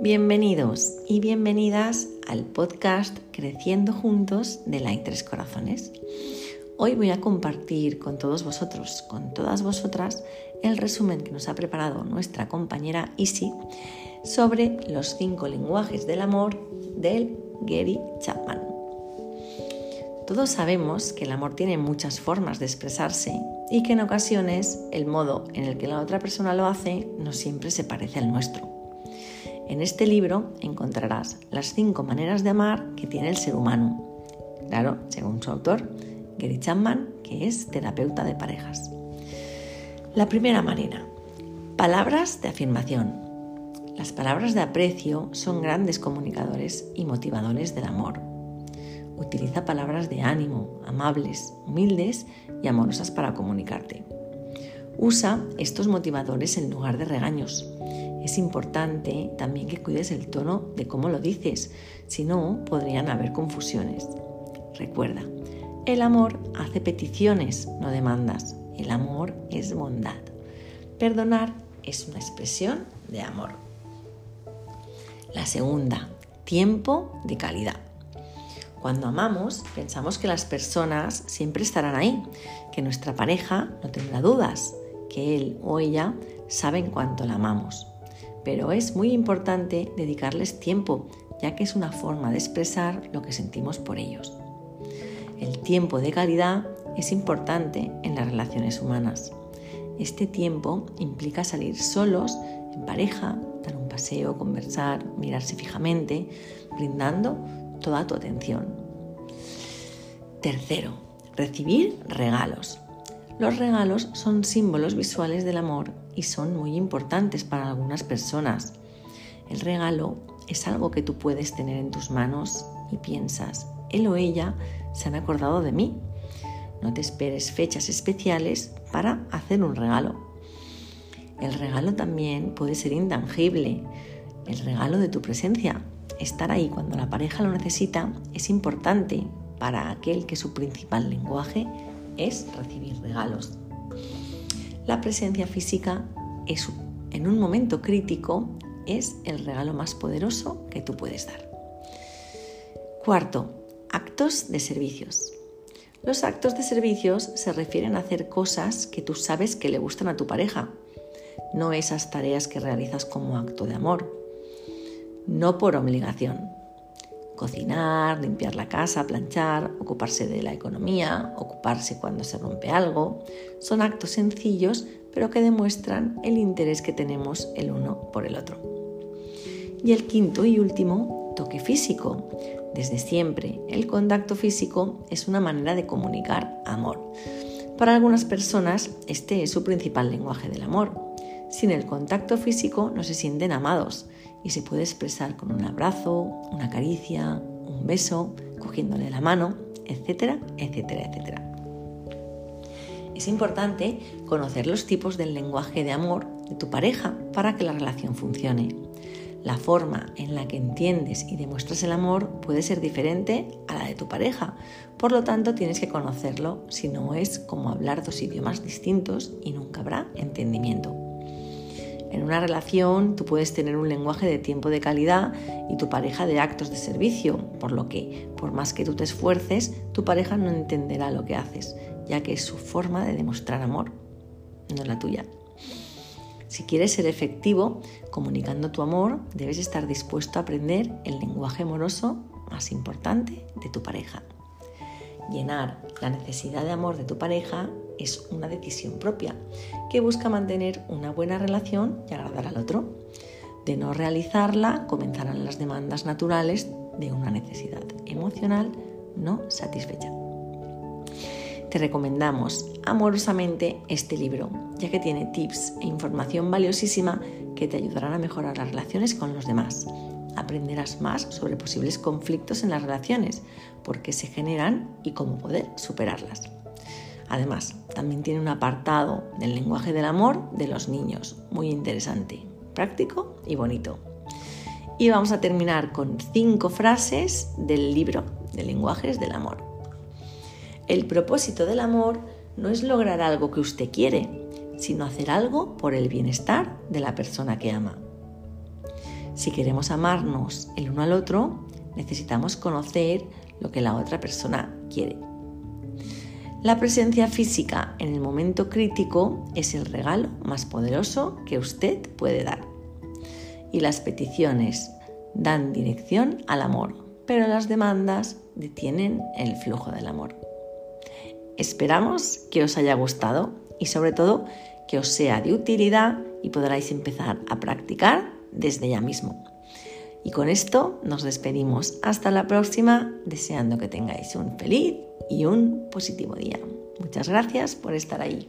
Bienvenidos y bienvenidas al podcast Creciendo Juntos de la Tres Corazones. Hoy voy a compartir con todos vosotros, con todas vosotras, el resumen que nos ha preparado nuestra compañera Isi sobre los cinco lenguajes del amor del Gary Chapman. Todos sabemos que el amor tiene muchas formas de expresarse y que en ocasiones el modo en el que la otra persona lo hace no siempre se parece al nuestro. En este libro encontrarás las cinco maneras de amar que tiene el ser humano. Claro, según su autor, Gary Chapman, que es terapeuta de parejas. La primera manera, palabras de afirmación. Las palabras de aprecio son grandes comunicadores y motivadores del amor. Utiliza palabras de ánimo, amables, humildes y amorosas para comunicarte. Usa estos motivadores en lugar de regaños es importante también que cuides el tono de cómo lo dices, si no podrían haber confusiones. Recuerda, el amor hace peticiones, no demandas. El amor es bondad. Perdonar es una expresión de amor. La segunda, tiempo de calidad. Cuando amamos, pensamos que las personas siempre estarán ahí, que nuestra pareja no tendrá dudas, que él o ella saben cuánto la amamos pero es muy importante dedicarles tiempo, ya que es una forma de expresar lo que sentimos por ellos. El tiempo de calidad es importante en las relaciones humanas. Este tiempo implica salir solos, en pareja, dar un paseo, conversar, mirarse fijamente, brindando toda tu atención. Tercero, recibir regalos. Los regalos son símbolos visuales del amor y son muy importantes para algunas personas. El regalo es algo que tú puedes tener en tus manos y piensas, él o ella se han acordado de mí. No te esperes fechas especiales para hacer un regalo. El regalo también puede ser intangible. El regalo de tu presencia. Estar ahí cuando la pareja lo necesita es importante para aquel que su principal lenguaje es recibir regalos. La presencia física es, en un momento crítico es el regalo más poderoso que tú puedes dar. Cuarto, actos de servicios. Los actos de servicios se refieren a hacer cosas que tú sabes que le gustan a tu pareja, no esas tareas que realizas como acto de amor, no por obligación cocinar, limpiar la casa, planchar, ocuparse de la economía, ocuparse cuando se rompe algo. Son actos sencillos pero que demuestran el interés que tenemos el uno por el otro. Y el quinto y último, toque físico. Desde siempre, el contacto físico es una manera de comunicar amor. Para algunas personas, este es su principal lenguaje del amor. Sin el contacto físico no se sienten amados y se puede expresar con un abrazo, una caricia, un beso, cogiéndole la mano, etcétera, etcétera, etcétera. Es importante conocer los tipos del lenguaje de amor de tu pareja para que la relación funcione. La forma en la que entiendes y demuestras el amor puede ser diferente a la de tu pareja, por lo tanto tienes que conocerlo, si no es como hablar dos idiomas distintos y nunca habrá entendimiento. En una relación tú puedes tener un lenguaje de tiempo de calidad y tu pareja de actos de servicio, por lo que, por más que tú te esfuerces, tu pareja no entenderá lo que haces, ya que es su forma de demostrar amor, no la tuya. Si quieres ser efectivo comunicando tu amor, debes estar dispuesto a aprender el lenguaje amoroso más importante de tu pareja. Llenar la necesidad de amor de tu pareja es una decisión propia que busca mantener una buena relación y agradar al otro. De no realizarla, comenzarán las demandas naturales de una necesidad emocional no satisfecha. Te recomendamos amorosamente este libro, ya que tiene tips e información valiosísima que te ayudarán a mejorar las relaciones con los demás. Aprenderás más sobre posibles conflictos en las relaciones, por qué se generan y cómo poder superarlas. Además, también tiene un apartado del lenguaje del amor de los niños, muy interesante, práctico y bonito. Y vamos a terminar con cinco frases del libro de lenguajes del amor. El propósito del amor no es lograr algo que usted quiere, sino hacer algo por el bienestar de la persona que ama. Si queremos amarnos el uno al otro, necesitamos conocer lo que la otra persona quiere. La presencia física en el momento crítico es el regalo más poderoso que usted puede dar. Y las peticiones dan dirección al amor, pero las demandas detienen el flujo del amor. Esperamos que os haya gustado y sobre todo que os sea de utilidad y podráis empezar a practicar desde ya mismo. Y con esto nos despedimos. Hasta la próxima, deseando que tengáis un feliz y un positivo día. Muchas gracias por estar ahí.